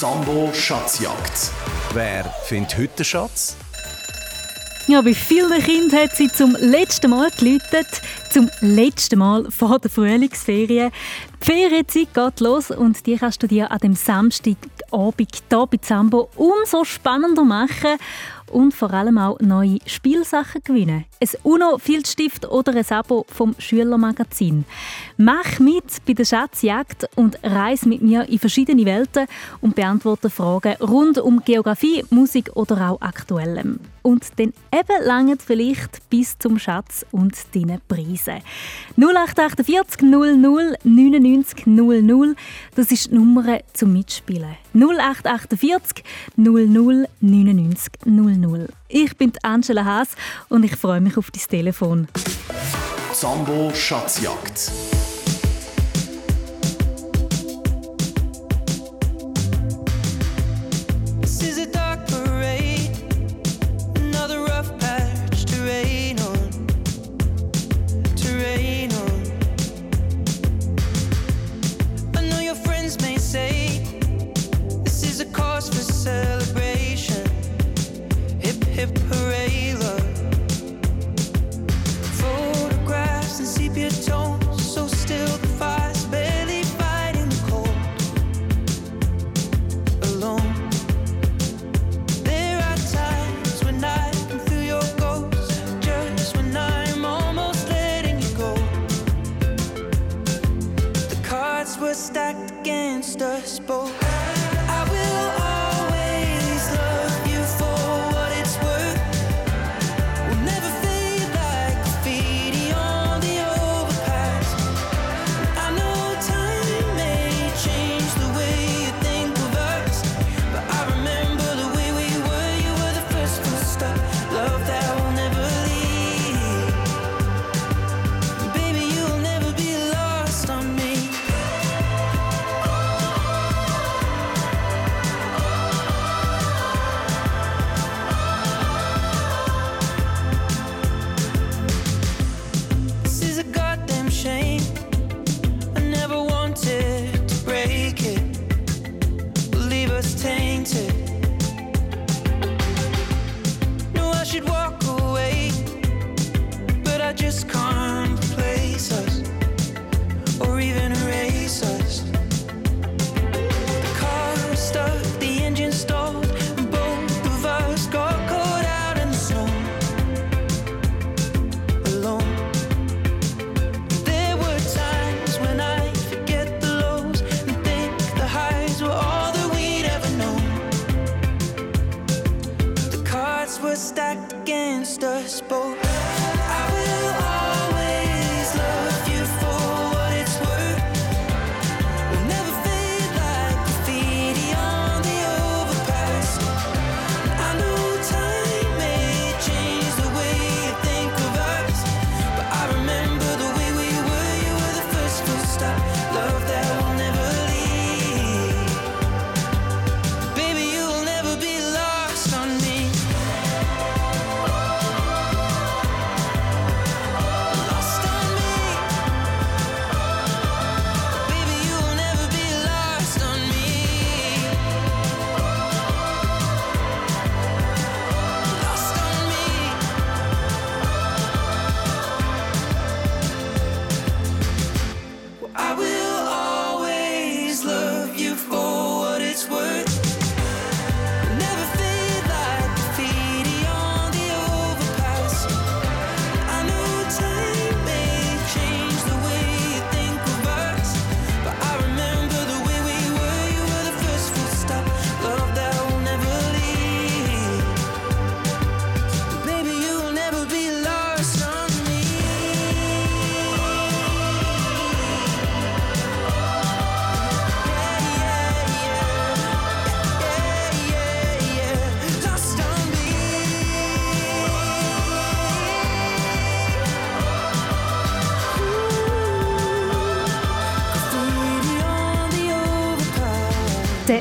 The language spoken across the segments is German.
Sambo Schatzjagd. Wer findet heute den Schatz? Ja, bei vielen Kindern hat sie zum letzten Mal geläutet. Zum letzten Mal vor der Frühlingsferien. Die Ferienzeit geht los und die kannst du dir an dem Samstagabend hier bei Zambo umso spannender machen und vor allem auch neue Spielsachen gewinnen. Ein UNO-Filzstift oder ein Abo vom Schülermagazin. Mach mit bei der Schatzjagd und reise mit mir in verschiedene Welten und beantworte Fragen rund um Geografie, Musik oder auch Aktuellem. Und dann eben lange vielleicht bis zum Schatz und deinen Preisen. 0848 00 99 00, das ist die Nummer zum Mitspielen. 0848 00 99 00. Ich bin Angela Haas und ich freue mich auf dein Telefon. Zambo Schatzjagd. Der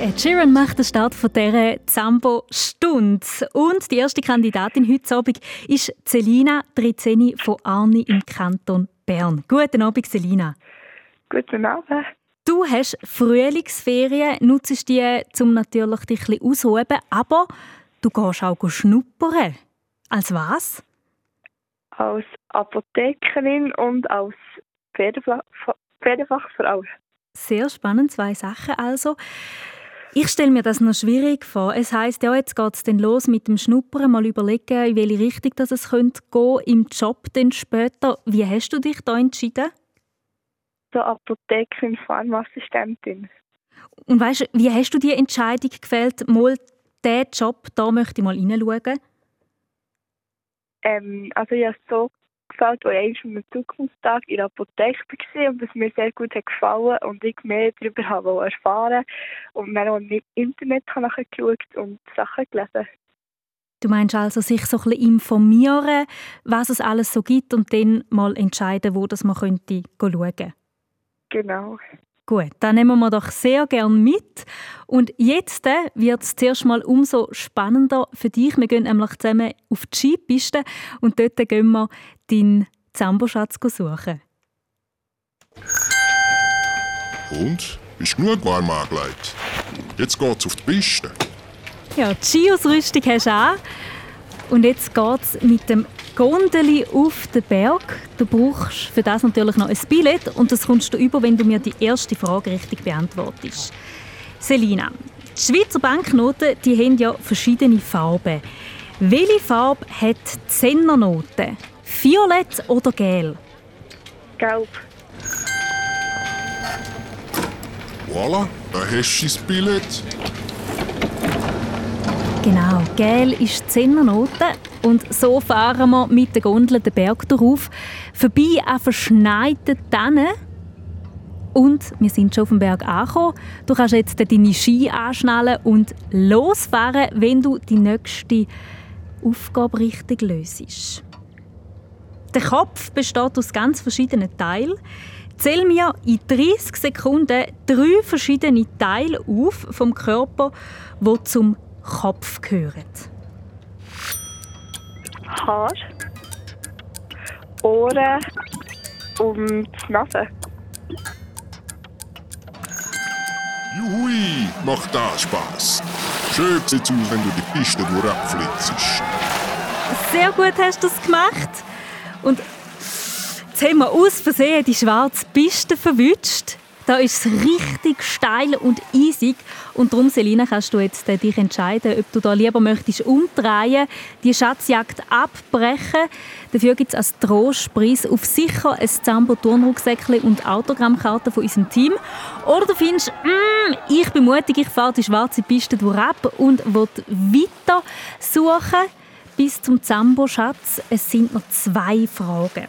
Ed Sheeran macht den Start von dieser Zambo-Stunde. Und die erste Kandidatin heute Abend ist Celina Trizeni von Arni im Kanton Bern. Guten Abend, Celina. Guten Abend. Du Du hast Frühlingsferien, nutzt die, um natürlich dich ein bisschen auszuheben, aber du gehst auch schnuppern. Als was? Als Apothekerin und als Pferdefachfrau. Sehr spannend, zwei Sachen also. Ich stelle mir das noch schwierig vor. Es heißt ja, jetzt geht es dann los mit dem Schnuppern, mal überlegen, in welche Richtung das es könnte gehen im Job dann später. Wie hast du dich da entschieden? So Apothekerin, Pharmaassistentin. Und weißt, wie hast du die Entscheidung gewählt, mal diesen Job, da möchte ich mal hineinschauen? Ähm, also ich habe so gefällt, als ich am Zukunftstag in der Apotheke war und es mir sehr gut hat gefallen und ich mehr darüber habe erfahren und dann auch im Internet nachgeschaut und Sachen gelesen. Du meinst also, sich so ein bisschen informieren, was es alles so gibt und dann mal entscheiden, wo das man könnte schauen Genau. Gut, dann nehmen wir doch sehr gern mit. Und jetzt äh, wird es zuerst mal umso spannender für dich. Wir gehen nämlich zusammen auf die Skipiste und dort gehen wir deinen Zamboschatz suchen. Und? Ist genug warm angelegt? Jetzt geht's auf die Piste. Ja, die Skiausrüstung hast du an. Und jetzt geht es mit dem Gondeli auf den Berg. Du brauchst für das natürlich noch ein Billett und das kommst du über, wenn du mir die erste Frage richtig beantwortest. Selina, die Schweizer Banknoten die haben ja verschiedene Farben. Welche Farbe hat die Zehnernote? Violett oder gel? Gelb. Voilà, da hast du das Billett. Genau, gel ist die Zehnernote und so fahren wir mit der Gondel den Berg darauf, vorbei an verschneiten Tannen. Und wir sind schon auf dem Berg angekommen. Du kannst jetzt deine Ski anschnallen und losfahren, wenn du die nächste Aufgabe richtig löst. Der Kopf besteht aus ganz verschiedenen Teilen. Zähl mir in 30 Sekunden drei verschiedene Teile auf vom Körper, die zum Kopf gehören. Haar, Ohren und Nase. Juhui, macht das Spaß. Schön sieht's aus, wenn du die Piste durchflitzst. Sehr gut hast du das gemacht. Und jetzt haben wir aus Versehen die schwarze Piste verwünscht. Da ist es richtig steil und eisig. Und darum, Selina, kannst du jetzt dich entscheiden, ob du da lieber möchtest umdrehen, die Schatzjagd abbrechen. Dafür gibt es als Trostpreis auf sicher ein Zambo Turnrucksäckchen und Autogrammkarten von unserem Team. Oder du findest, mm, ich bin mutig, ich fahre die schwarze Piste ab und will weiter suchen bis zum Zambo-Schatz. Es sind noch zwei Fragen.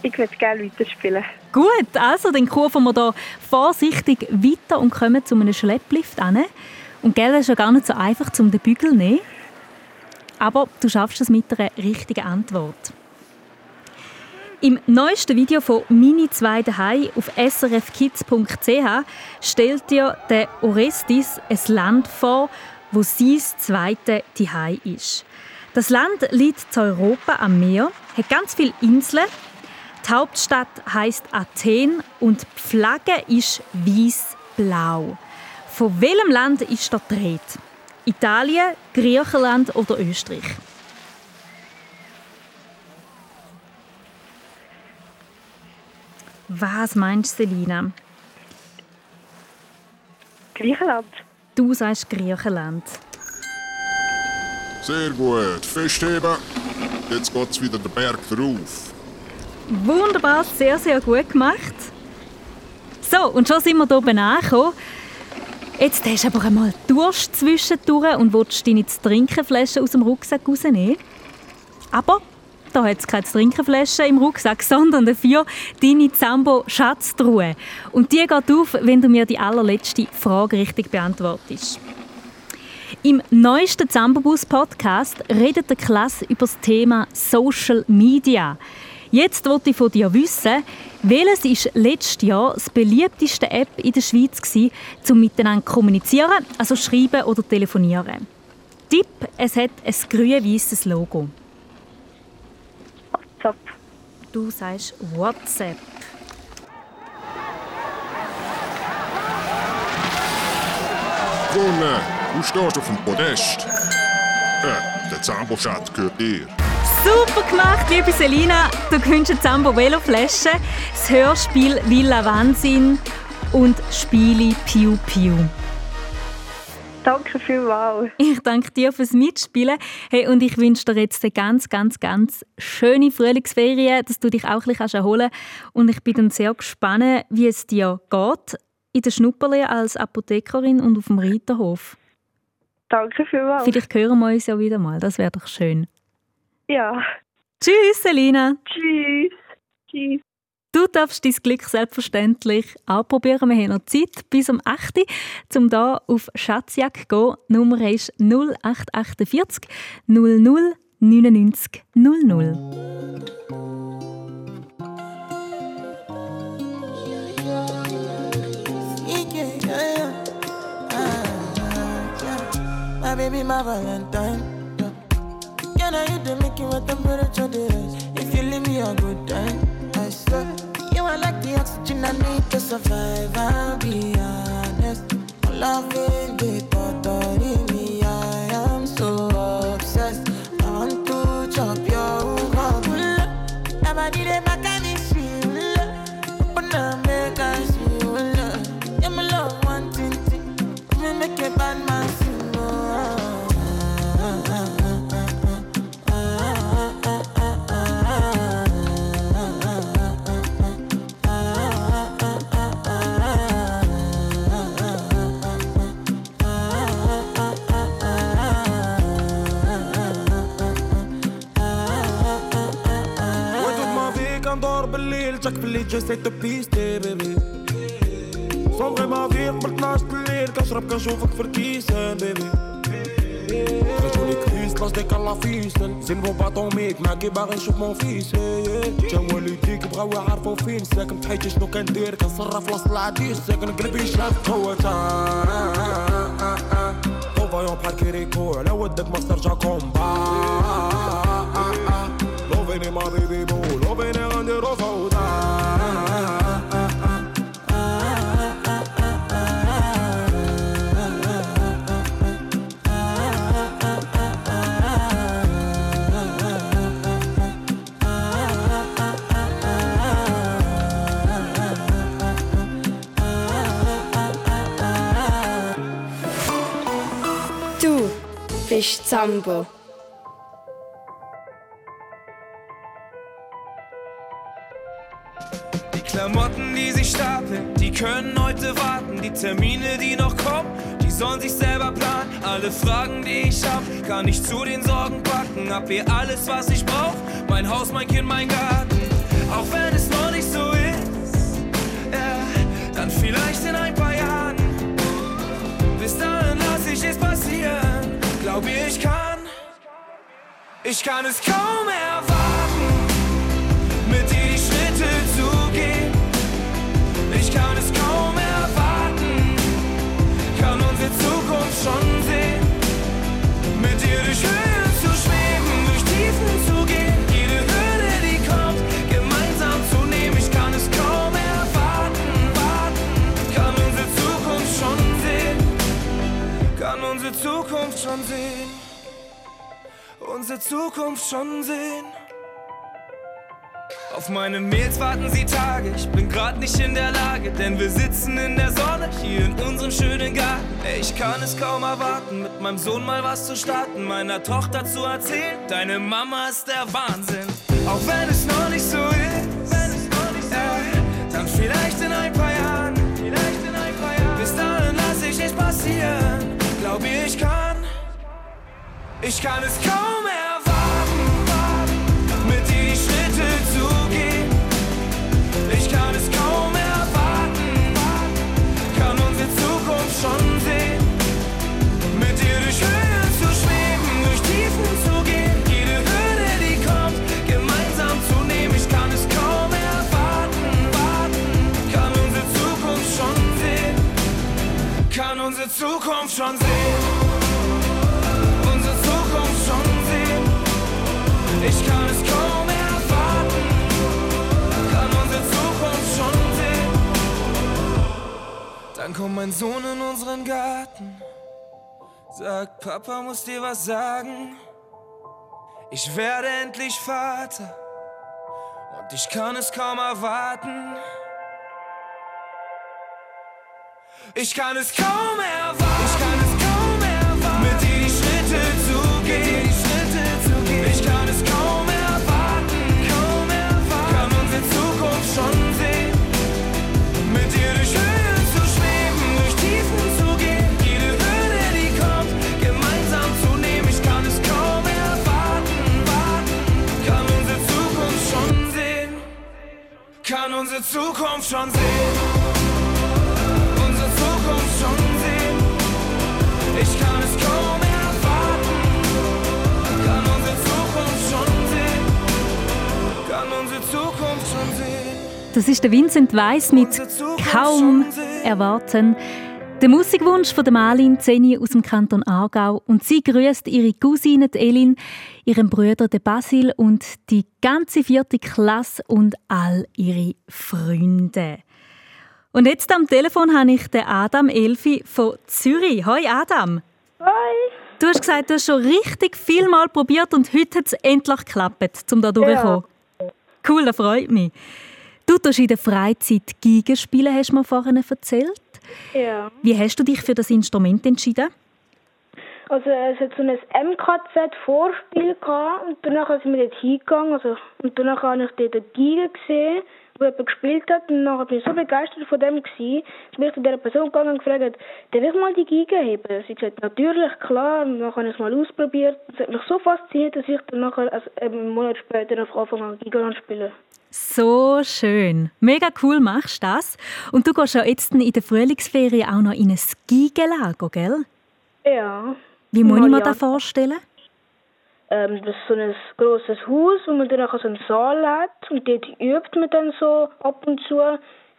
Ich würde gerne weiterspielen. Gut, also dann kurven wir hier vorsichtig weiter und kommen zu einem Schlepplift an. Und gell, das ist ja gar nicht so einfach, um den Bügel zu nehmen. Aber du schaffst es mit einer richtigen Antwort. Im neuesten Video von Mini 2 daheim auf srfkids.ch stellt dir der Orestis ein Land vor, wo sein zweite Zuhause ist. Das Land liegt zu Europa am Meer, hat ganz viele Inseln. Die Hauptstadt heißt Athen und die Flagge ist weiß-blau. Von welchem Land ist das dreht? Italien, Griechenland oder Österreich? Was meinst du, Selina? Griechenland. Du sagst Griechenland. Sehr gut, festheben. Jetzt geht's wieder den Berg drauf. Wunderbar, sehr, sehr gut gemacht. So, und schon sind wir hier oben angekommen. Jetzt hast du aber einmal Durst zwischendurch und willst deine Trinkenflasche aus dem Rucksack rausnehmen. Aber da hat es keine Trinkenflasche im Rucksack, sondern dafür deine Zambo-Schatztruhe. Und die geht auf, wenn du mir die allerletzte Frage richtig beantwortest. Im neuesten Zambobus-Podcast redet der Klasse über das Thema Social Media. Jetzt wollte ich von dir wissen, welches ist letztes Jahr das beliebteste App in der Schweiz gewesen, um miteinander zu kommunizieren, also schreiben oder telefonieren? Tipp, es hat ein grün-weißes Logo du sagst WhatsApp. Sonne, du stehst auf dem Podest. Äh, der Zambo-Schatz gehört dir. Super gemacht, liebe Selina. Du gewinnst eine Zambo Velo Flasche, das Hörspiel Villa Wahnsinn und Spiele Piu Piu. Danke vielmals. Ich danke dir fürs Mitspielen. Hey, und ich wünsche dir jetzt eine ganz, ganz, ganz schöne Frühlingsferien, dass du dich auch ein bisschen erholen kannst. Und ich bin dann sehr gespannt, wie es dir geht in der Schnupperle als Apothekerin und auf dem Reiterhof. Danke vielmals. Vielleicht hören wir uns ja wieder mal. Das wäre doch schön. Ja. Tschüss, Selina. Tschüss. Tschüss. Du darfst dein Glück selbstverständlich anprobieren. Wir haben noch Zeit bis um 8 Uhr, um hier auf Schatzjagd zu gehen. Die Nummer ist 0848 00 99 00. My baby, my Valentine. Yeah. Can I hit the you what temperature? If you leave me a good time, I. You are like the oxygen I need to survive. I'll be honest. Loving the thought of me, I am so obsessed. I want to chop your heart. Never did it بالليل جاك باللي جسيت تبيستي بيبي صومغي ما في قبل 12 الليل كنشرب كنشوفك في الكيسان بيبي خرجوني كريس لاش ديك لا فيسن زين بو باطوميك معاكي باغي نشوف مون فيس تا والديك بغاو يعرفو فين ساكن تحيتي شنو كندير كنصرف وسط العديس ساكن قلبي شاف قوة فايون بحال كيريكو على ودك ما ترجع كومبا لوفيني ما بيبي bist Zambo. Die Klamotten, die sich stapeln, die können heute warten. Die Termine, die noch kommen, die sollen sich selber planen. Alle Fragen, die ich hab, kann ich zu den Sorgen packen. Hab hier alles, was ich brauch. Mein Haus, mein Kind, mein Garten. Auch wenn es noch kann es kaum erwarten, mit dir die Schritte zu gehen. Ich kann es kaum erwarten, kann unsere Zukunft schon sehen. Mit dir durch Höhen zu schweben, durch Tiefen zu gehen. Jede Hürde, die kommt, gemeinsam zu nehmen. Ich kann es kaum erwarten, warten, kann unsere Zukunft schon sehen. Kann unsere Zukunft schon sehen. Unsere Zukunft schon sehen. Auf meine Mails warten sie Tage, ich bin grad nicht in der Lage, denn wir sitzen in der Sonne hier in unserem schönen Garten. Ey, ich kann es kaum erwarten, mit meinem Sohn mal was zu starten, meiner Tochter zu erzählen, deine Mama ist der Wahnsinn. Auch wenn es noch nicht so ist, äh, dann vielleicht in ein paar Jahren, ich kann es kaum erwarten, mit dir die Schritte zu gehen. Ich kann es kaum erwarten, kann unsere Zukunft schon sehen. Mit dir durch Höhen zu schweben, durch Tiefen zu gehen. Jede Hürde, die kommt, gemeinsam zu nehmen. Ich kann es kaum erwarten, warten, kann unsere Zukunft schon sehen. Kann unsere Zukunft schon sehen. Dann kommt mein Sohn in unseren Garten. Sag, Papa muss dir was sagen. Ich werde endlich Vater und ich kann es kaum erwarten. Ich kann es kaum erwarten. Ich kann es kaum erwarten. Mit dir die Schritte zu gehen. Unsere Zukunft schon sehen. Unsere Zukunft schon sehen. Ich kann es kaum erwarten. Kann unsere Zukunft schon sehen. Kann unsere Zukunft schon sehen. Das ist der Vincent Weiss mit Kaum erwarten. Der Musikwunsch von der Malin Zeni aus dem Kanton Aargau und sie grüßt ihre Cousine Elin, ihren Bruder den Basil und die ganze vierte Klasse und all ihre Freunde. Und jetzt am Telefon habe ich den Adam Elfi von Zürich. Hoi Adam. Hi. Du hast gesagt, du hast schon richtig viel Mal probiert und heute hat es endlich geklappt, um da durchzukommen. Cool, das freut mich. Du tust in der Freizeit Geige spielen, hast du mir vorhin erzählt. Ja. Wie hast du dich für das Instrument entschieden? Also es hat so ein MKZ-Vorspiel gehabt und danach sind wir dort hingegangen. Also, und danach habe ich dort eine Geige gesehen, wo jemand gespielt hat. Und dann bin ich so begeistert von dem gewesen, dass bin ich zu dieser Person gegangen und gefragt, darf ich mal die Geige heben? Sie hat gesagt, natürlich, klar. Und dann habe ich es mal ausprobiert. Es hat mich so fasziniert, dass ich dann nachher, also einen Monat später, auf Anfang an zu spielen. So schön. Mega cool machst du das. Und du gehst ja jetzt in der Frühlingsferien auch noch in ein Gigelager, gell? Ja. Wie muss ich mir das vorstellen? Ähm, das ist so ein grosses Haus, wo man dann auch so einen Saal hat. Und dort übt man dann so ab und zu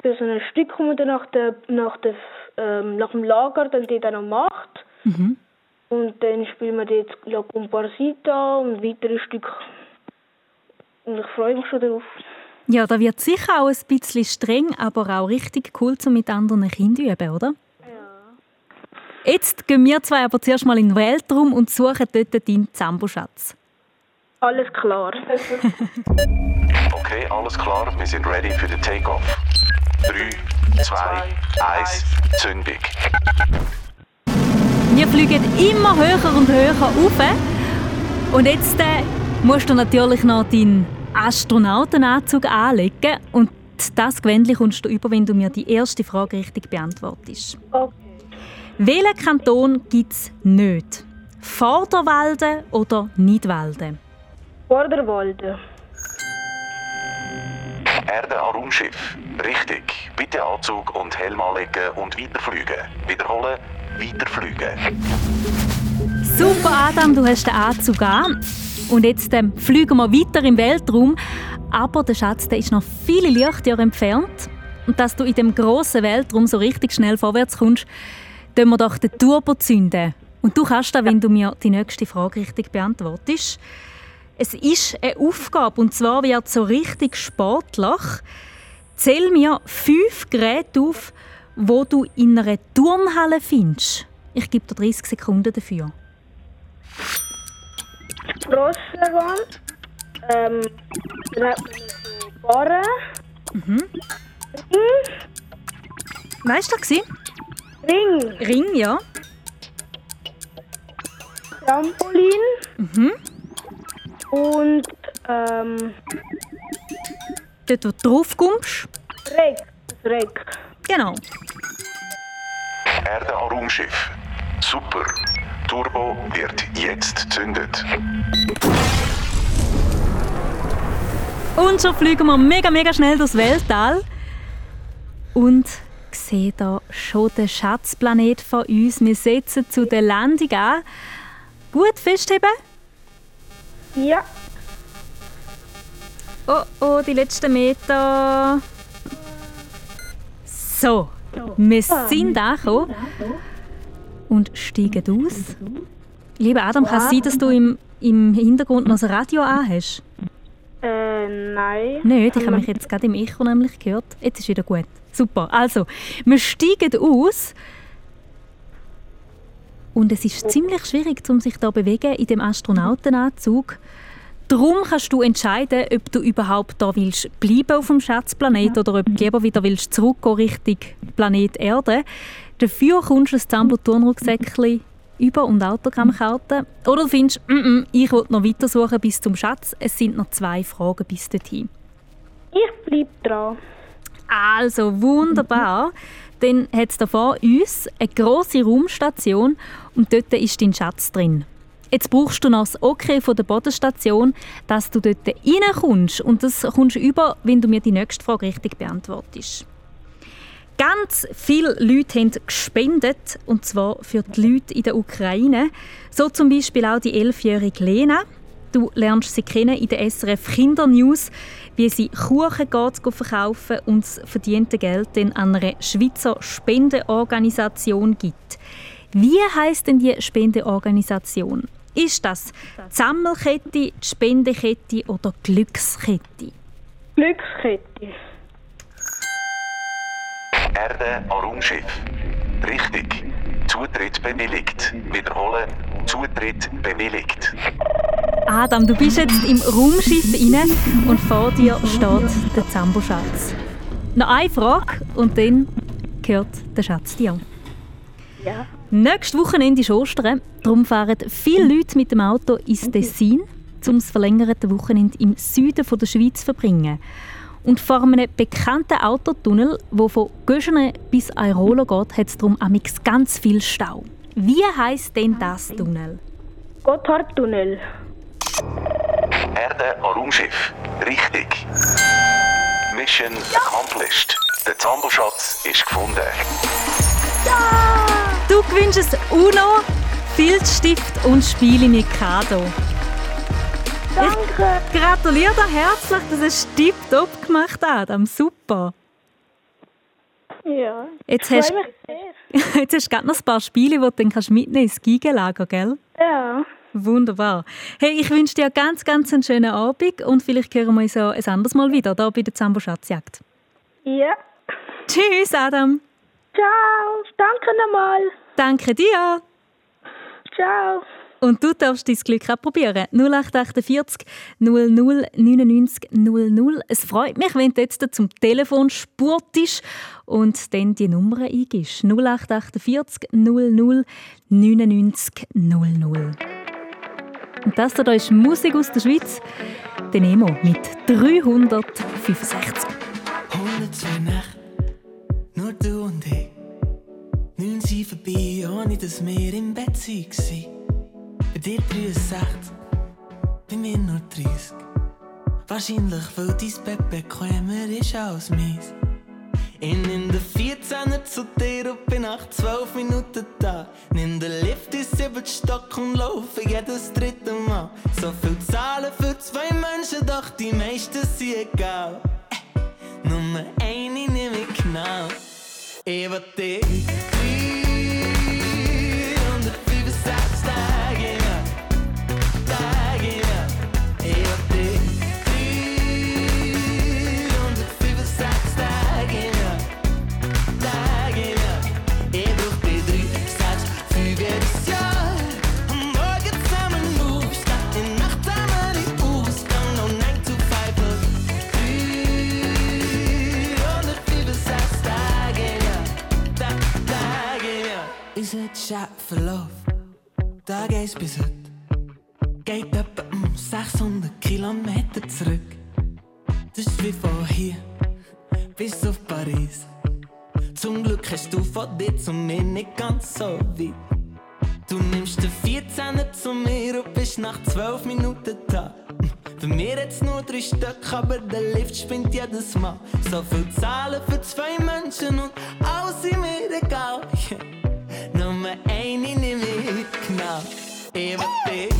für so ein Stück, das man dann nach, der, nach, der, ähm, nach dem Lager dann dort auch noch macht. Mhm. Und dann spielt man dort La Comparsita und weitere Stücke. Und ich freue mich schon darauf. Ja, da wird sicher auch ein bisschen streng, aber auch richtig cool, um mit anderen Kindern üben, oder? Ja. Jetzt gehen wir zwei aber zuerst mal in den Weltraum und suchen dort deinen Zamboschatz. Alles klar. Okay, alles klar, wir sind ready für den Takeoff. 3, 2, 1, Zündung. Wir fliegen immer höher und höher rauf. Und jetzt äh, musst du natürlich noch deinen Astronautenanzug anlegen. Und das Gewändchen kommst du über, wenn du mir die erste Frage richtig beantwortest. Okay. Welchen Kanton gibt es nicht? Vorderwalden oder Nidwalden? Vorderwalde. Erde an Raumschiff. Richtig. Bitte Anzug und Helm anlegen und weiterfliegen. Wiederholen, weiterfliegen. Super, Adam, du hast den Anzug an. Und jetzt ähm, fliegen wir weiter im Weltraum. Aber der Schatz der ist noch viele Lichtjahre entfernt. Und dass du in dem grossen Weltraum so richtig schnell vorwärts kommst, tun wir doch den Turbo zünden. Und du kannst das, wenn du mir die nächste Frage richtig beantwortest. Es ist eine Aufgabe, und zwar wird so richtig sportlich. Zähl mir fünf Geräte auf, wo du in einer Turnhalle findest. Ich gebe dir 30 Sekunden dafür. Grosserwand. Ähm, dann hat man so Barren. Mhm. Ring. Weißt du, das? Ring. Ring, ja. Trampolin. Mhm. Und ähm, Dort, wo du drauf kommst. Reck. Reck. Genau. Erde an Raumschiff. Super. Turbo wird jetzt gezündet. Und schon fliegen wir mega, mega schnell durchs Weltall. Und sehe da schon den Schatzplanet von uns. Wir setzen zu der Landung an. Gut festheben. Ja. Oh, oh, die letzten Meter. So, wir sind angekommen und steigen aus. Lieber Adam, kann es sein, dass du im, im Hintergrund noch das Radio anhast? Äh, nein. Nicht, ich habe mich jetzt gerade im Echo nämlich gehört. Jetzt ist wieder gut. Super. Also, wir steigen aus Und es ist ziemlich schwierig, um sich da bewegen in dem Astronautenanzug. Darum kannst du entscheiden, ob du überhaupt da willst bleiben auf dem Schatzplanet oder ob du lieber wieder willst zurückgehen Richtung Planet Erde. Dafür kommst du ein Zambo-Turnrucksäckchen über- und Autogrammkarten. Oder du findest, mm -mm, ich will noch weiter suchen bis zum Schatz. Es sind noch zwei Fragen bis dorthin. Ich bleibe dran. Also, wunderbar. Dann hat es da vor uns eine grosse Raumstation und dort ist dein Schatz drin. Jetzt brauchst du noch das Okay von der Bodenstation, dass du dort reinkommst. Und das kommst du über, wenn du mir die nächste Frage richtig beantwortest. Ganz viele Leute haben gespendet, und zwar für die Leute in der Ukraine. So zum Beispiel auch die elfjährige Lena. Du lernst sie kennen in der SRF Kindernews, wie sie Kuchen verkaufen und das verdiente Geld dann an eine Schweizer Spendenorganisation gibt. Wie heißt denn die Spendeorganisation? Ist das die Sammelkette, die Spendekette oder Glückskette? Glückskette. Erde an Raumschiff. Richtig. Zutritt bewilligt. Wiederholen. Zutritt bewilligt. Adam, du bist jetzt im Raumschiff rein und vor dir steht der Zambo-Schatz. Noch eine Frage und dann gehört der Schatz dir. Ja. Nächstes Wochenende ist Ostern. Darum fahren viele Leute mit dem Auto ins Tessin, um das verlängerte Wochenende im Süden der Schweiz zu verbringen. Und vor einem bekannten Autotunnel, der von Göschene bis Airolo geht, hat es darum amix ganz viel Stau. Wie heißt denn das Tunnel? Gotthardtunnel. Erde an Raumschiff. Richtig. Mission accomplished. Der Zamboschatz ist gefunden. Du gewinnst ein UNO, Filzstift und Spiele Mikado. Danke. Ich gratuliere dir herzlich, das hast du tipptopp gemacht, Adam. Super. Ja, Jetzt hast, jetzt hast du gerade noch ein paar Spiele, die du dann kannst mitnehmen ins Gigelager, gell? Ja. Wunderbar. Hey, ich wünsche dir ganz, ganz einen schönen Abend und vielleicht hören wir uns ja ein anderes Mal wieder, hier bei der Zambo Schatzjagd. Ja. Tschüss, Adam. Ciao. Danke nochmal. Danke dir. Ciao. Und du darfst dein Glück auch probieren. 0848 00 99 00. Es freut mich, wenn du jetzt zum Telefon spurtest und dann die Nummer eingibst. 0848 00 99 00. Und das hier ist Musik aus der Schweiz. Der Nemo mit 365. 102 Nächte, nur du und ich. Neun sind vorbei, ohne dass wir im Bett waren. Bei dir 63, bei mir nur 30. Wahrscheinlich, weil dein Bett bequemer ist als meins. Ich nimm den 14er zu dir und bin nach 12 Minuten da. Nimm den Lift in sieben Stock und laufe jedes dritte Mal. So viel Zahlen für zwei Menschen, doch die meisten sind egal. Äh, Nummer eine nehme ich genau. Ich will dich. Chatverlauf, Tag 1 bis heute, geht etwa um 600 Kilometer zurück. Das ist wie von hier bis auf Paris. Zum Glück hast du von dir zu mir nicht ganz so weit. Du nimmst den 14er zu mir und bist nach 12 Minuten da. Bei mir jetzt nur drei Stück, aber der Lift spinnt jedes Mal. So viel Zahlen für zwei Menschen und alles ist mir egal. nummer één in de week. Nou, je wat ik.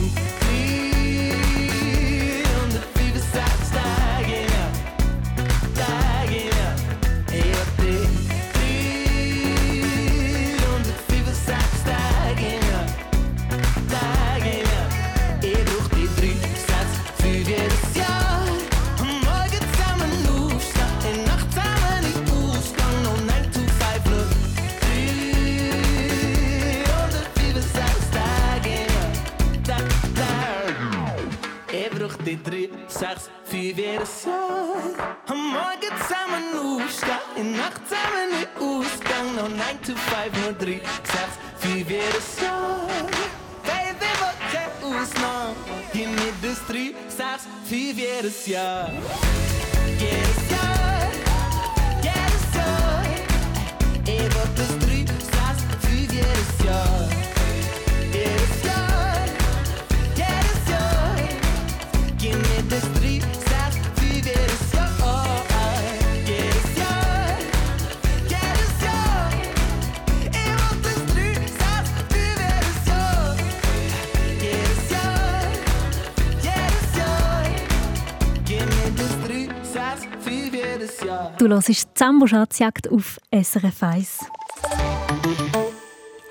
durch die 3, 6, 5 Jahre Am Morgen zusammen aufstehen, in Nacht zusammen in Ausgang. No 9 to 5, nur 3, 6, 5 Jahre Baby, wo kein Ausnahme. Gib mir das 3, 6, 5 jedes Jahr. Jedes Jahr, jedes Jahr. Ich will das 3, 6, 5 jedes Jahr. Du hörst «Zambo Schatzjagd» auf SRF 1.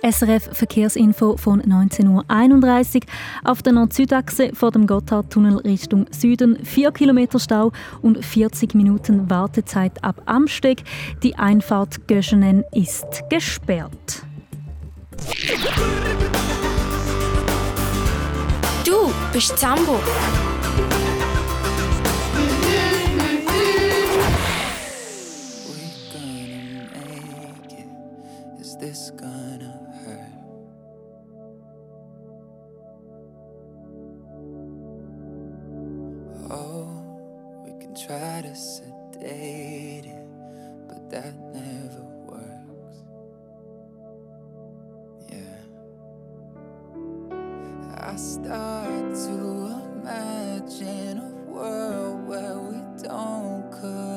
SRF Verkehrsinfo von 19.31 Uhr. Auf der Nord-Süd-Achse vor dem Gotthardtunnel Richtung Süden 4 km Stau und 40 Minuten Wartezeit ab Amsteg. Die Einfahrt Göschenen ist gesperrt. Du bist Zambo. this gonna hurt? Oh, we can try to sedate it, but that never works. Yeah. I start to imagine a world where we don't cook.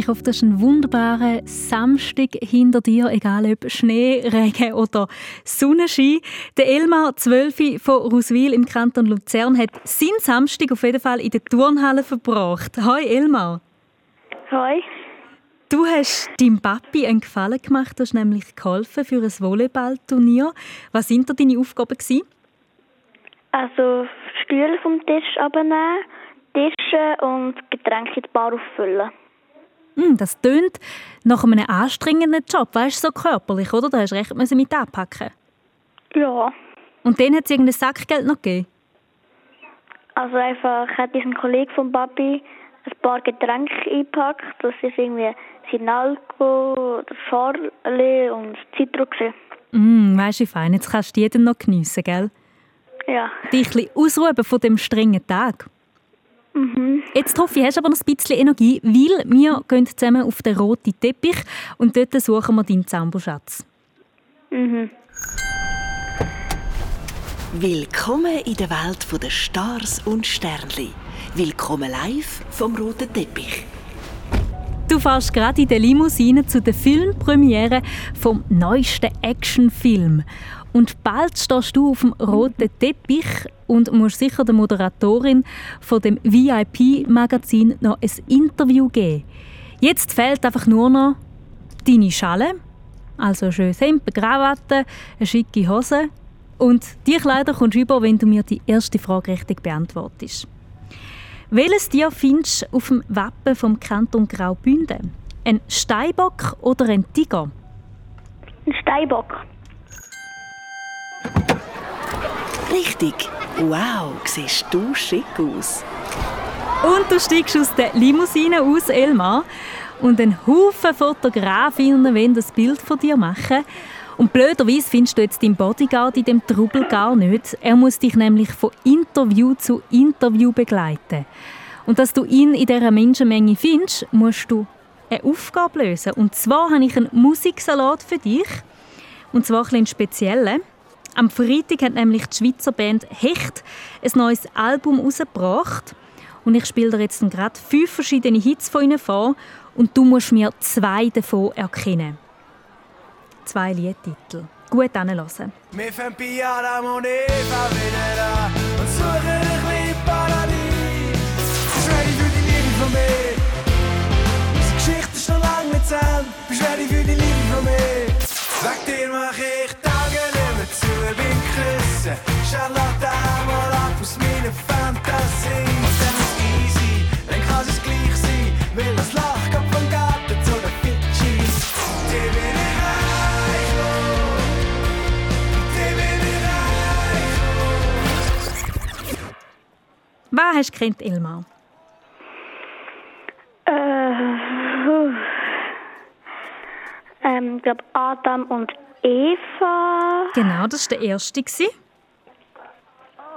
Ich hoffe, du hast einen wunderbaren Samstag hinter dir, egal ob Schnee, Regen oder Sonnenschein. Der Elmar 12 von Ruswil im Kanton Luzern hat seinen Samstag auf jeden Fall in der Turnhalle verbracht. Hi Elmar. Hi. Du hast deinem Papi einen Gefallen gemacht, du hast nämlich geholfen für ein Volleyballturnier. Was sind da deine Aufgaben gewesen? Also Stühle vom Tisch abnehmen, Tische und Getränke in die Bar auffüllen. Hm, das tönt nach einem anstrengenden Job, weißt du, so körperlich, oder? Da hast du recht müssen mit anpacken. Ja. Und dann hat es irgendein Sackgeld noch gegeben? Also einfach hat diesen Kollege von Papi ein paar Getränke eingepackt. Das ist irgendwie Sinalco, Schorle und Citro. Mm, weißt du, fein. Jetzt kannst du jeden noch geniessen, gell? Ja. Dich ein bisschen ausruhen von dem strengen Tag. Mhm. Jetzt hoffe ich, hast aber noch ein bisschen Energie, weil wir gehen zusammen auf den roten Teppich und dort suchen wir deinen Zamboschatz. Mhm. Willkommen in der Welt der Stars und Sternli. Willkommen live vom roten Teppich. Du fährst gerade in der Limousine zu der Filmpremiere vom neuesten Actionfilm. Und bald stehst du auf dem roten Teppich und musst sicher der Moderatorin von dem VIP-Magazin noch ein Interview geben. Jetzt fehlt einfach nur noch deine Schale, also ein schönes Hemd, eine Krawatte, eine schicke Hose. Und die Kleider kommst du über, wenn du mir die erste Frage richtig beantwortest. Welches Tier findest du auf dem Wappen vom Kanton Graubünden? Ein Steinbock oder ein Tiger? Ein Steinbock. Richtig. Wow, siehst du schick aus. Und du steigst aus der Limousine aus, Elmar. Und ein Haufen Fotografinnen wollen das Bild von dir machen. Und blöderweise findest du jetzt deinen Bodyguard in dem Trubel gar nicht. Er muss dich nämlich von Interview zu Interview begleiten. Und dass du ihn in dieser Menschenmenge findest, musst du eine Aufgabe lösen. Und zwar habe ich einen Musiksalat für dich. Und zwar ein speziellen. Am Freitag hat nämlich die Schweizer Band Hecht ein neues Album herausgebracht. Und ich spiele dir jetzt gerade fünf verschiedene Hits von ihnen vor. Und du musst mir zwei davon erkennen. Zwei Liedtitel. Gut anhören. Wir fangen bei Adam und Eva wieder und suchen ein bisschen Paradies. Bist ready für die Liebe von mir? Unsere Geschichte ist noch lange nicht zu Ende. Bist ready für die Liebe von mir? Wegen dir mach ich die küssen. Charlotte einmal ab aus meiner Fantasie. Und dann ist easy, dann kann es gleich sein, weil das Lach kommt vom Garten zu den Fidschis. Die bin ich reich, oh. Die bin ich reich, oh. Was hast du gekannt, Elmar? Äh, huh. ähm, ich glaube Adam und Eva Genau, das war der erste. gewesen.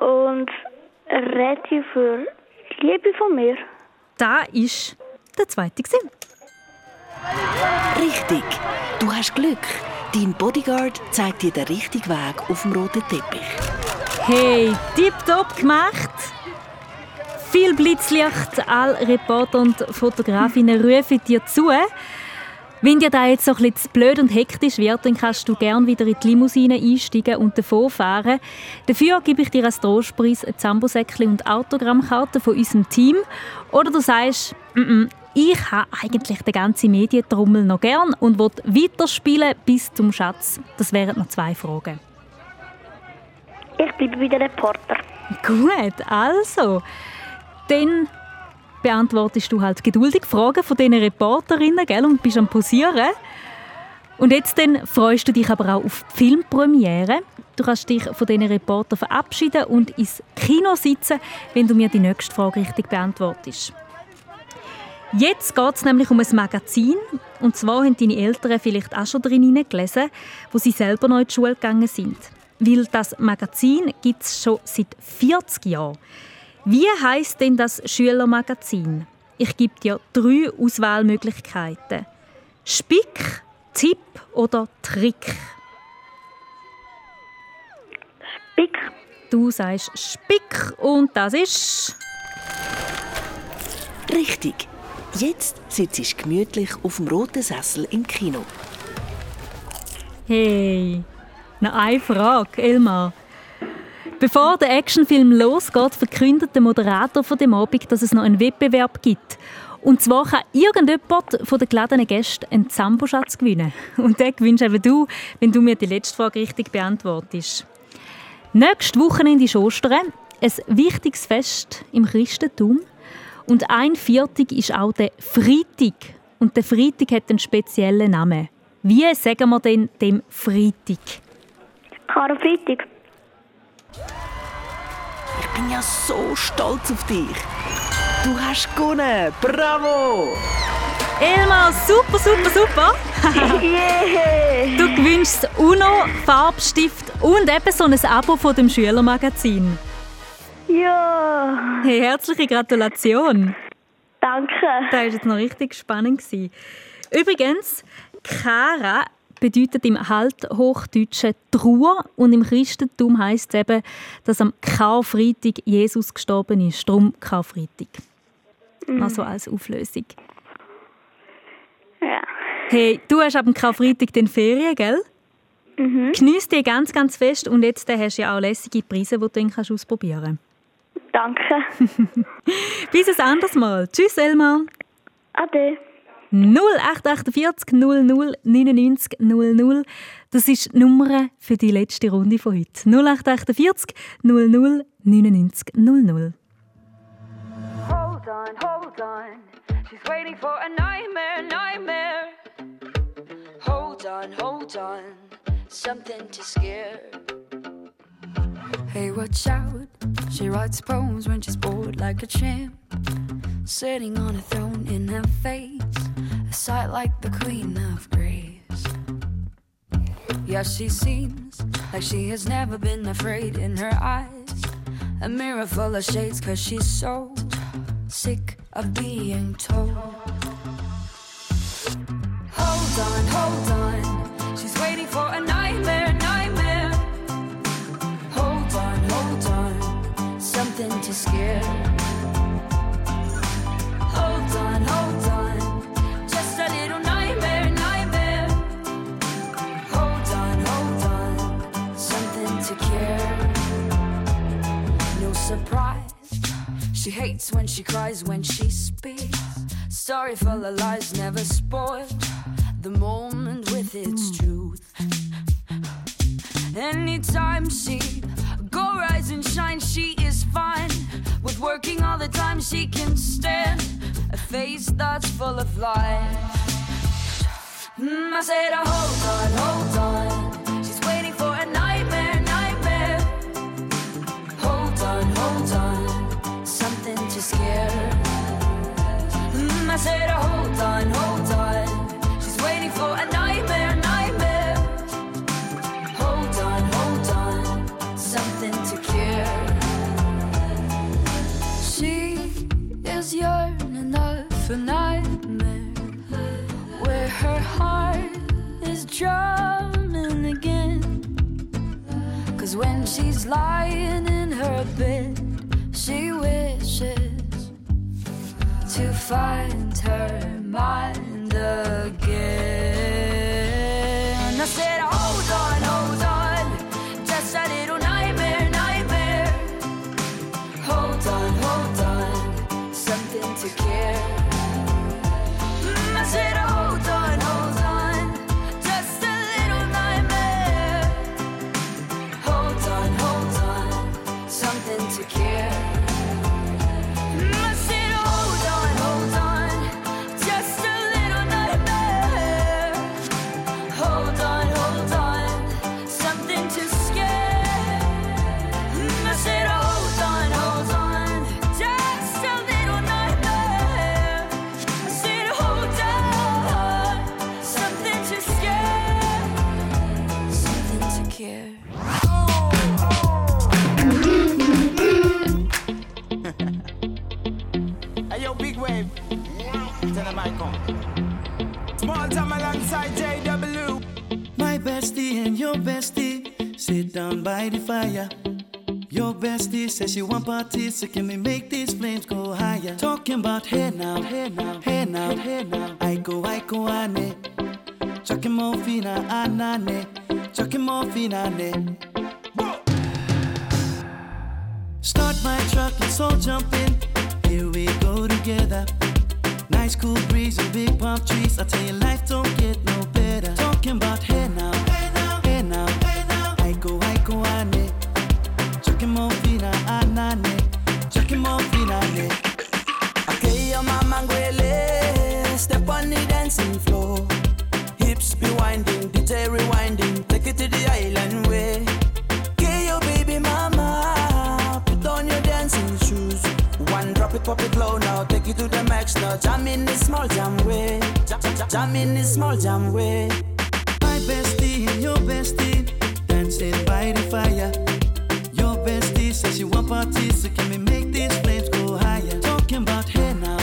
Und Ready für Liebe von mir. Da war der zweite. gewesen. Richtig. Du hast Glück. Dein Bodyguard zeigt dir den richtigen Weg auf dem roten Teppich. Hey, tipptopp gemacht! Viel Blitzlicht, alle Reporter und Fotografinnen rufen dir zu. Wenn dir da jetzt so ein bisschen zu blöd und hektisch wird, dann kannst du gerne wieder in die Limousine einsteigen und davonfahren. Dafür gebe ich dir als Trostpreis ein Zambosäckchen und Autogrammkarte von unserem Team. Oder du sagst, mm -mm, ich habe eigentlich den ganzen Medientrommel noch gern und will weiterspielen bis zum Schatz. Das wären noch zwei Fragen. Ich bleibe bei der Reporter. Gut, also. Dann beantwortest du halt geduldig Fragen von diesen Reporterinnen gell, und bist am Posieren. Und jetzt dann freust du dich aber auch auf die Filmpremiere. Du kannst dich von diesen Reportern verabschieden und ins Kino sitzen, wenn du mir die nächste Frage richtig beantwortest. Jetzt geht es nämlich um ein Magazin. Und zwar haben deine Eltern vielleicht auch schon drin gelesen, wo sie selber noch in die Schule gegangen sind. Weil das Magazin gibt es schon seit 40 Jahren. Wie heißt denn das Schülermagazin? Ich gebe dir drei Auswahlmöglichkeiten. Spick, Tipp oder Trick? Spick. Du sagst Spick und das ist... Richtig. Jetzt sitzt du gemütlich auf dem roten Sessel im Kino. Hey, noch eine Frage, Elmar. Bevor der Actionfilm losgeht, verkündet der Moderator von dem Abend, dass es noch einen Wettbewerb gibt. Und zwar kann irgendjemand von den geladenen Gästen einen Zamboschatz gewinnen. Und den gewinnst eben du, wenn du mir die letzte Frage richtig beantwortest. Nächste Wochenende ist Ostern, ein wichtiges Fest im Christentum. Und ein Viertig ist auch der Freitag. Und der Freitag hat einen speziellen Namen. Wie sagen wir denn dem Freitag? Karfreitag. Ich bin ja so stolz auf dich. Du hast gewonnen. Bravo! Elmar, super, super, super. yeah. Du gewinnst das UNO, Farbstift und eben so ein Abo von dem Schülermagazin. Ja. Hey, herzliche Gratulation. Danke. Das war jetzt noch richtig spannend. Übrigens, Kara bedeutet im Althochdeutschen Trauer und im Christentum heisst es eben, dass am Karfreitag Jesus gestorben ist. Darum Karfreitag. Mhm. Also als Auflösung. Ja. Hey, du hast dem Karfreitag den Ferien, gell? Mhm. Genieß die ganz, ganz fest und jetzt äh, hast du ja auch lässige Preise, die du dann kannst ausprobieren Danke. Bis ein anderes Mal. Tschüss, Elmar. Ade. 0848 00 99 00. Das ist die Nummer für die letzte Runde von heute. 0848 00 99 00. Hold on, hold on. She's waiting for a nightmare, nightmare. Hold on, hold on. Something to scare. Hey, watch out. She writes poems when she's bored like a champ. Sitting on a throne in her face. Sight like the queen of grace. Yeah, she seems like she has never been afraid in her eyes. A mirror full of shades, cause she's so sick of being told. Hold on, hold on. She's waiting for a nightmare, nightmare. Hold on, hold on. Something to scare. She hates when she cries, when she speaks. Sorry for the lies, never spoiled. The moment with its truth. Anytime she go rise and shine, she is fine. With working all the time, she can stand a face that's full of light. Mm, I said, oh, hold on, hold on. She's waiting for a nightmare, nightmare. Hold on, hold on. I said, oh, hold on, hold on. She's waiting for a nightmare, nightmare. Hold on, hold on. Something to care. She is yearning of a nightmare where her heart is drumming again. Cause when she's lying in her bed, she wishes to find her mind again. I said, hold on, hold on, just a little nightmare, nightmare. Hold on, hold on, something to care. I said, down by the fire. Your bestie says she want parties, so can we make these flames go higher? Talking about hey now, hey now, hey now, hey now. I go, I go, ane. Chucking more fina, anane. Chucking more fina, ne. Start my truck, let's all jump in. Here we go together. Nice cool breeze and big palm trees. I tell you, life don't get no better. Talking about hey now, hey now, hey now, I go, ane. Chucking more fina, anane. Chucking more fina, ne. Your mama ngwele, step on the dancing floor. Hips be winding, DJ rewinding, take it to the island way. Your baby mama, put on your dancing shoes. One drop it, pop it low now, take it to the max now. Jam in the small jam way, jam, jam, jam in the small jam way. My bestie your bestie dancing by the fire. Your bestie says she want parties, so can we make these flames go higher? Talking about hey now,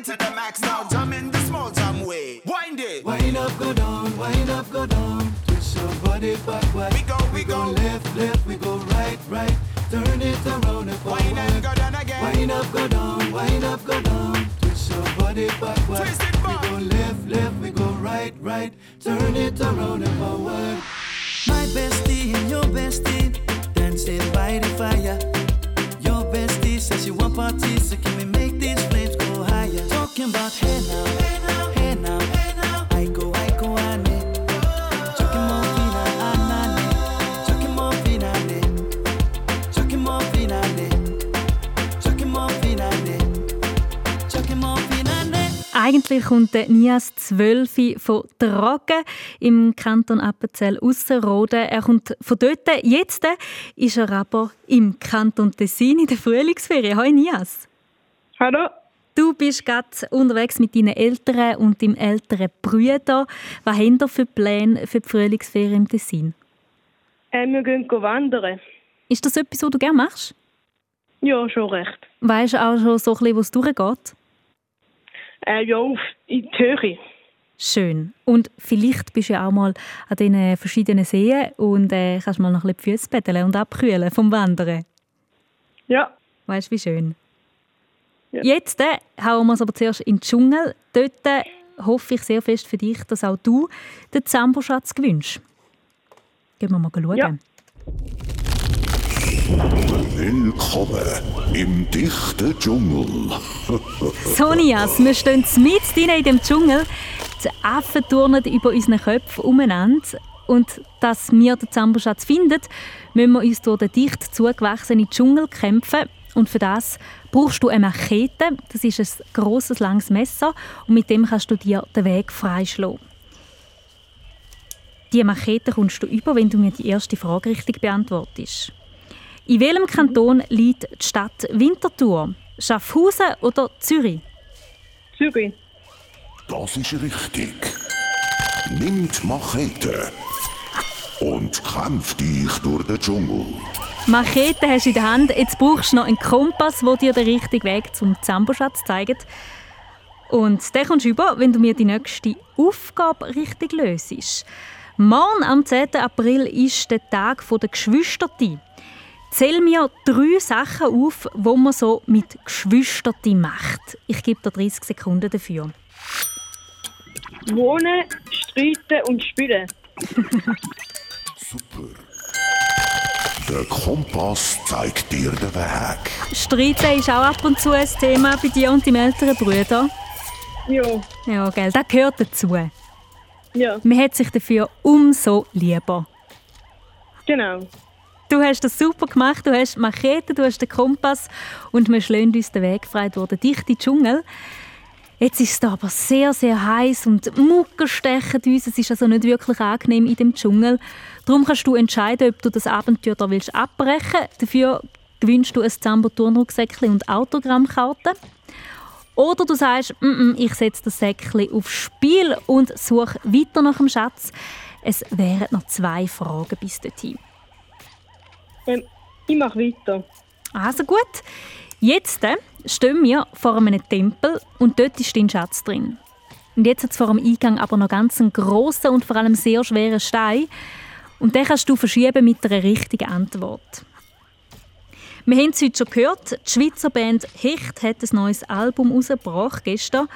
it to the max now, jump in the small jam way Wind it Wind up, go down, wind up, go down. Twist your body backward. We go, we go. left, left, we go right, right. Turn it around and forward. Wind up, go down again Wind up, go down, wind up, go down. Twist your body backward. Twist it back. We go left, left, we go right, right. Turn it around and forward. My bestie and your bestie dancing by the fire. Your bestie says she want parties, so can we make these flames go higher? Talking about hey now, Eigentlich kommt der Nias 12 von Dragen im Kanton Appenzell Ausserrhoden. Er kommt von dort. Jetzt ist er aber im Kanton Tessin in der Frühlingsferien. Hallo Nias. Hallo. Du bist gerade unterwegs mit deinen Eltern und deinem älteren Bruder. Was haben ihr für Pläne für die Frühlingsferien im Tessin? Äh, wir gehen wandern. Ist das etwas, was du gerne machst? Ja, schon recht. Weißt du auch schon so ein bisschen, wo es durchgeht? Äh, ja, auf in die Höhe. Schön. Und vielleicht bist du ja auch mal an diesen verschiedenen Seen und äh, kannst mal noch ein bisschen die Füße betteln und abkühlen vom Wandern. Ja. Weißt du, wie schön? Ja. Jetzt äh, hauen wir es aber zuerst in den Dschungel. Dort äh, hoffe ich sehr fest für dich, dass auch du den Zambo-Schatz gewinnst. Gehen wir mal schauen. Ja. Willkommen im dichten Dschungel. Sonias, wir stehen mitten in dem Dschungel. Die Affen turnen über unseren Köpfen umeinander. Und dass wir den Zamboschatz finden, müssen wir uns durch den dicht zugewachsenen Dschungel kämpfen. Und für das brauchst du eine Machete. Das ist ein grosses, langes Messer. Und mit dem kannst du dir den Weg freischlagen. Die Machete kommst du über, wenn du mir die erste Frage richtig beantwortest. In welchem Kanton liegt die Stadt Winterthur? Schaffhausen oder Zürich? Zürich. Das ist richtig. Nimmt Machete und kämpft dich durch den Dschungel. Machete hast du in der Hand. Jetzt brauchst du noch einen Kompass, der dir den richtigen Weg zum Zamboschatz zeigt. Und den kommst du über, wenn du mir die nächste Aufgabe richtig löst. Morgen, am 10. April, ist der Tag der Geschwisterti. Zähl mir drei Sachen auf, wo man so mit Geschwisterti macht. Ich gebe dir 30 Sekunden dafür. Wohnen, streiten und spielen. Der Kompass zeigt dir den Weg. Streiten ist auch ab und zu ein Thema bei dir und deinem älteren Bruder. Ja. Ja, gell, das gehört dazu. Ja. Man hat sich dafür umso lieber. Genau. Du hast das super gemacht, du hast Machete, du hast den Kompass und wir schlagen uns den Weg frei durch den dichten Dschungel. Jetzt ist es aber sehr, sehr heiß und Mucke stechen uns. Es ist also nicht wirklich angenehm in dem Dschungel. Darum kannst du entscheiden, ob du das Abenteuer da willst abbrechen. Dafür gewünscht du ein Zambo-Turnrucksäckchen und Autogrammkarten. Oder du sagst, mm -mm, ich setze das Säckchen aufs Spiel und suche weiter nach dem Schatz. Es wären noch zwei Fragen bis dorthin. Ähm, ich mache weiter. Also gut. Jetzt äh, stehen wir vor einem Tempel und dort ist dein Schatz drin. Und jetzt hat es vor dem Eingang aber noch ganz einen grossen und vor allem sehr schweren Stein. Und den kannst du verschieben mit einer richtigen Antwort. Wir haben es heute schon gehört, die Schweizer Band Hecht hat ein neues Album rausgebracht gestern.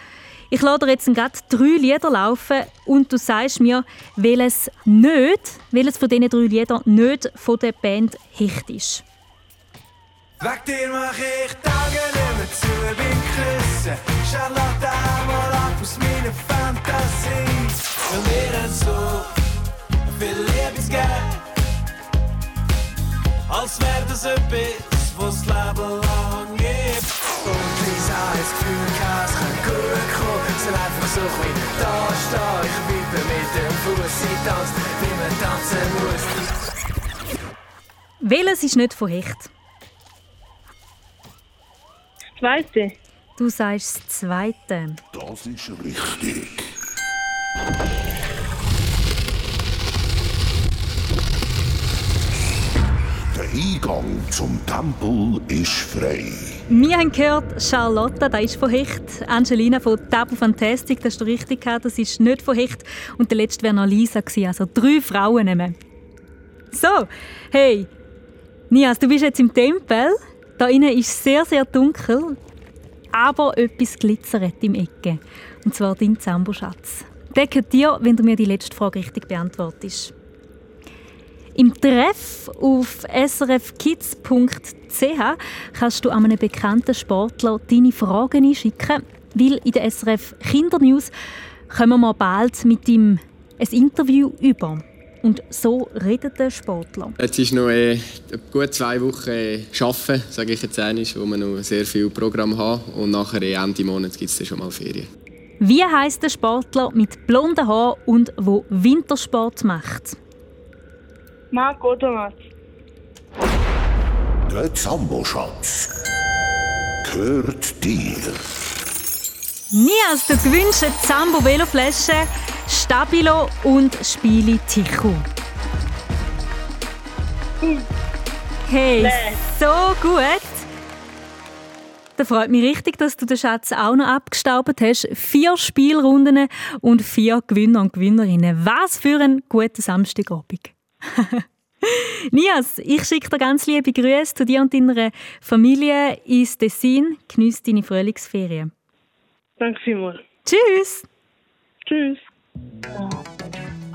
Ich lade jetzt gerade drei Lieder laufen und du sagst mir, welches nicht, welches von diesen drei Liedern nicht von der Band Hecht ist. Weg dir mach ich Tage nicht mehr zu, bin gerissen. Charlotte einmal ab aus meiner Fantasie. Weil wir haben so viel Liebe gegeben. Als wäre das etwas, was das Leben lang gibt. Und Lisa hat das Gefühl, es könnte gut kommen. Soll einfach so ein bisschen da stehen. Ich wippe mit dem Fuß, sie tanzt, wie man tanzen muss. Welches ist nicht von Hecht? Das Zweite. Du sagst das Zweite. Das ist richtig. Der Eingang zum Tempel ist frei. Wir haben gehört, Charlotte, das ist von Hecht. Angelina von Tabu Fantastic, das du richtig gehabt, das ist nicht von Hecht. Und der letzte wäre noch Lisa gewesen, also drei Frauen nehmen. So, hey, Nias, du bist jetzt im Tempel. Da innen ist sehr, sehr dunkel, aber etwas glitzert im Ecke. Und zwar dein Zamboschatz. Der dir, wenn du mir die letzte Frage richtig beantwortest. Im Treff auf srfkids.ch kannst du an einen bekannten Sportler deine Fragen einschicken, weil in der SRF Kindernews kommen wir bald mit ihm ein Interview über. Und so redet der Sportler. Jetzt ist noch äh, gut zwei Wochen äh, Arbeiten, sage ich jetzt einmal, wo wir noch sehr viel Programm haben. Und nachher äh, Ende Monat gibt es schon mal Ferien. Wie heißt der Sportler mit blonden Haaren und wo Wintersport macht? Marco Odermatt. Der Zamboschatz gehört dir. Nias, du gewünscht eine Zambo Veloflasche, Stabilo und Spiele Tichu. Hey, so gut! Da freut mich richtig, dass du den Schatz auch noch abgestaubt hast. Vier Spielrunden und vier Gewinner und Gewinnerinnen. Was für ein guter Samstagabend. Nias, ich schicke dir ganz liebe Grüße zu dir und deiner Familie ins Tessin. Genieß deine Frühlingsferien. Danke vielmals. Tschüss! Tschüss.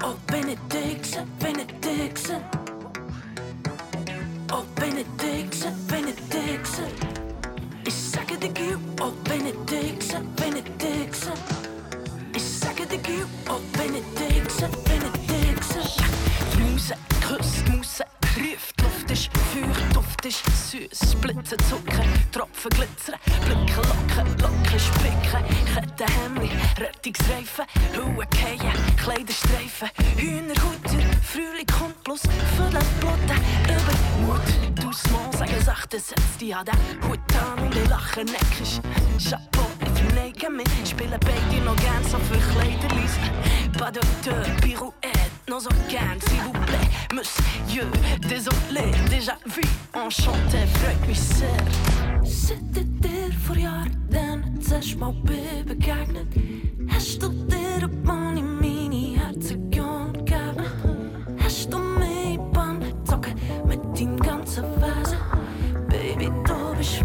Oh, Benediction, Benediction. Oh, Benediction, Benediction. Ich sage dir oh, Benediction. Blitze, Zucker, Tropfen, Glitzer, Blicke, Locken, Locken, Spicken. Ketten, Hemli, Rettungsreifen, Hauen, Keien, Kleiderstreifen. Hühnerhutter, Frühling kommt bloß Viertel Blotte. Übermut, du Small, sagen Sachen, setz dich an den Hut an und ich lache neckisch. Chapeau, ich verneige mich, spiele beide noch gern so für Kleiderlis. Pas pirouette, non so gern, s'il vous plaît. Monsieur, désolé, déjà vu, enchanté, freut mich sehr. Sitte dir vor Jahren das erste Mal bin begegnet, hast du dir ein Mann in meine Herzregion gegeben? Hast du mich in die Bahn gezogen mit deinem ganzen Wesen? Baby, du bist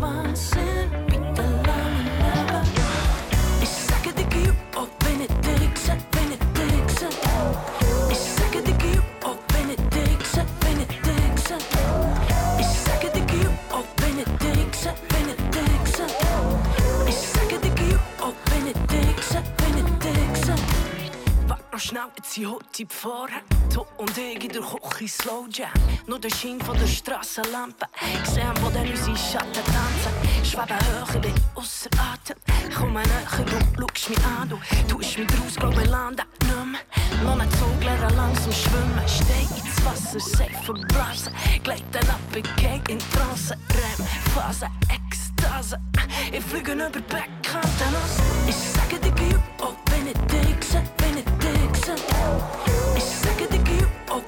noch schnell, sie heute vorher. Du und ich in der Küche Slow Jam. Nur der Schein von der Strassenlampe. Sehen, wo dann unsere Schatten tanzen. Schweben ich bin ausser Atem. Komm näher, du schaust mich an. Du tust mich draus, glaub ich lande mehr. Lass einen Zug lernen, langsam schwimmen. Steh ins Wasser, safe verblasen. Gleiten ab, ich geh in Trance. REM, Phase, Ekstase. Ich fliege über Backkanten aus. Ich sage dir, you, oh, Benediction, Benediction. Ich sage dir, you, oh,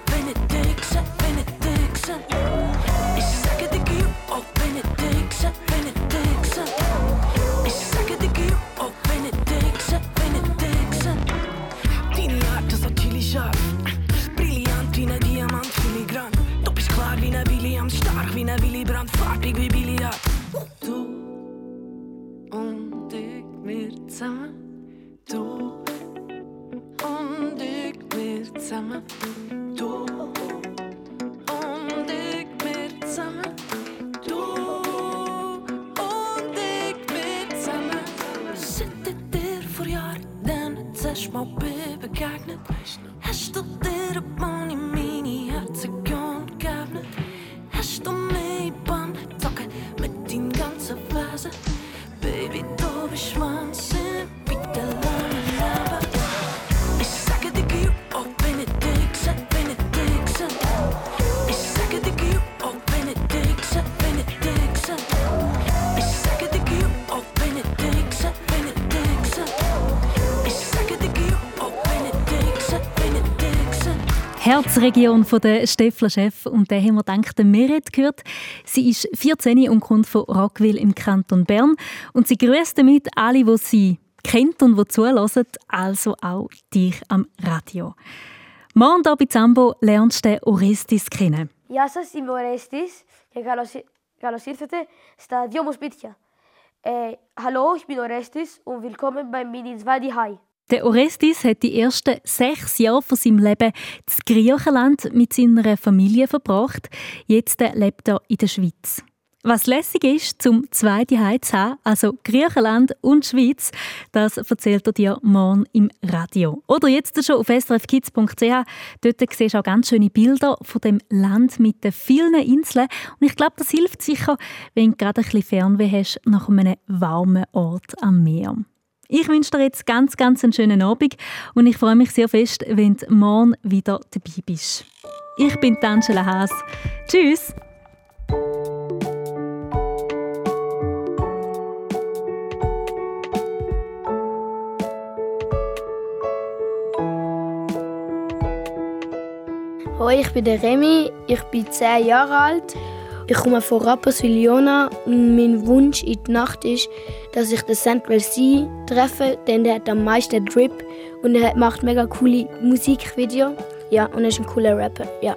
Herzregion von der Steffler Chef und der haben wir gedacht, der Merit gehört. Sie ist 14 und kommt von Rockville im Kanton Bern und sie grüßt damit alle, die sie kennt und die zulassen, also auch dich am Radio. Morgen hier bei Zambo lernst du den Orestis kennen. Γεια σας, είμαι ο Ρέστης και καλώς, ή- καλώς ήρθατε στα δυο μου σπίτια. Ε, hallo, ich bin Orestis und willkommen bei Mini 2 die Hai. Der Orestis hat die ersten sechs Jahre von seinem Leben in Griechenland mit seiner Familie verbracht. Jetzt lebt er in der Schweiz. Was lässig ist, zum zweite Heim zu haben, also Griechenland und Schweiz, das erzählt er dir morgen im Radio. Oder jetzt schon auf srfkids.ch. Dort siehst du auch ganz schöne Bilder von dem Land mit den vielen Inseln. Und ich glaube, das hilft sicher, wenn du gerade ein bisschen Fernweh hast nach einem warmen Ort am Meer. Ich wünsche dir jetzt ganz, ganz einen schönen Abend und ich freue mich sehr fest, wenn du morgen wieder dabei bist. Ich bin Angela Haas. Tschüss! Hoi, ich bin der Remy, ich bin 10 Jahre alt. Ich komme von Rapperswil Jona und mein Wunsch in die Nacht ist, dass ich den Central C treffe, denn der hat am meisten Drip und er macht mega coole Musikvideos. Ja, und er ist ein cooler Rapper, ja.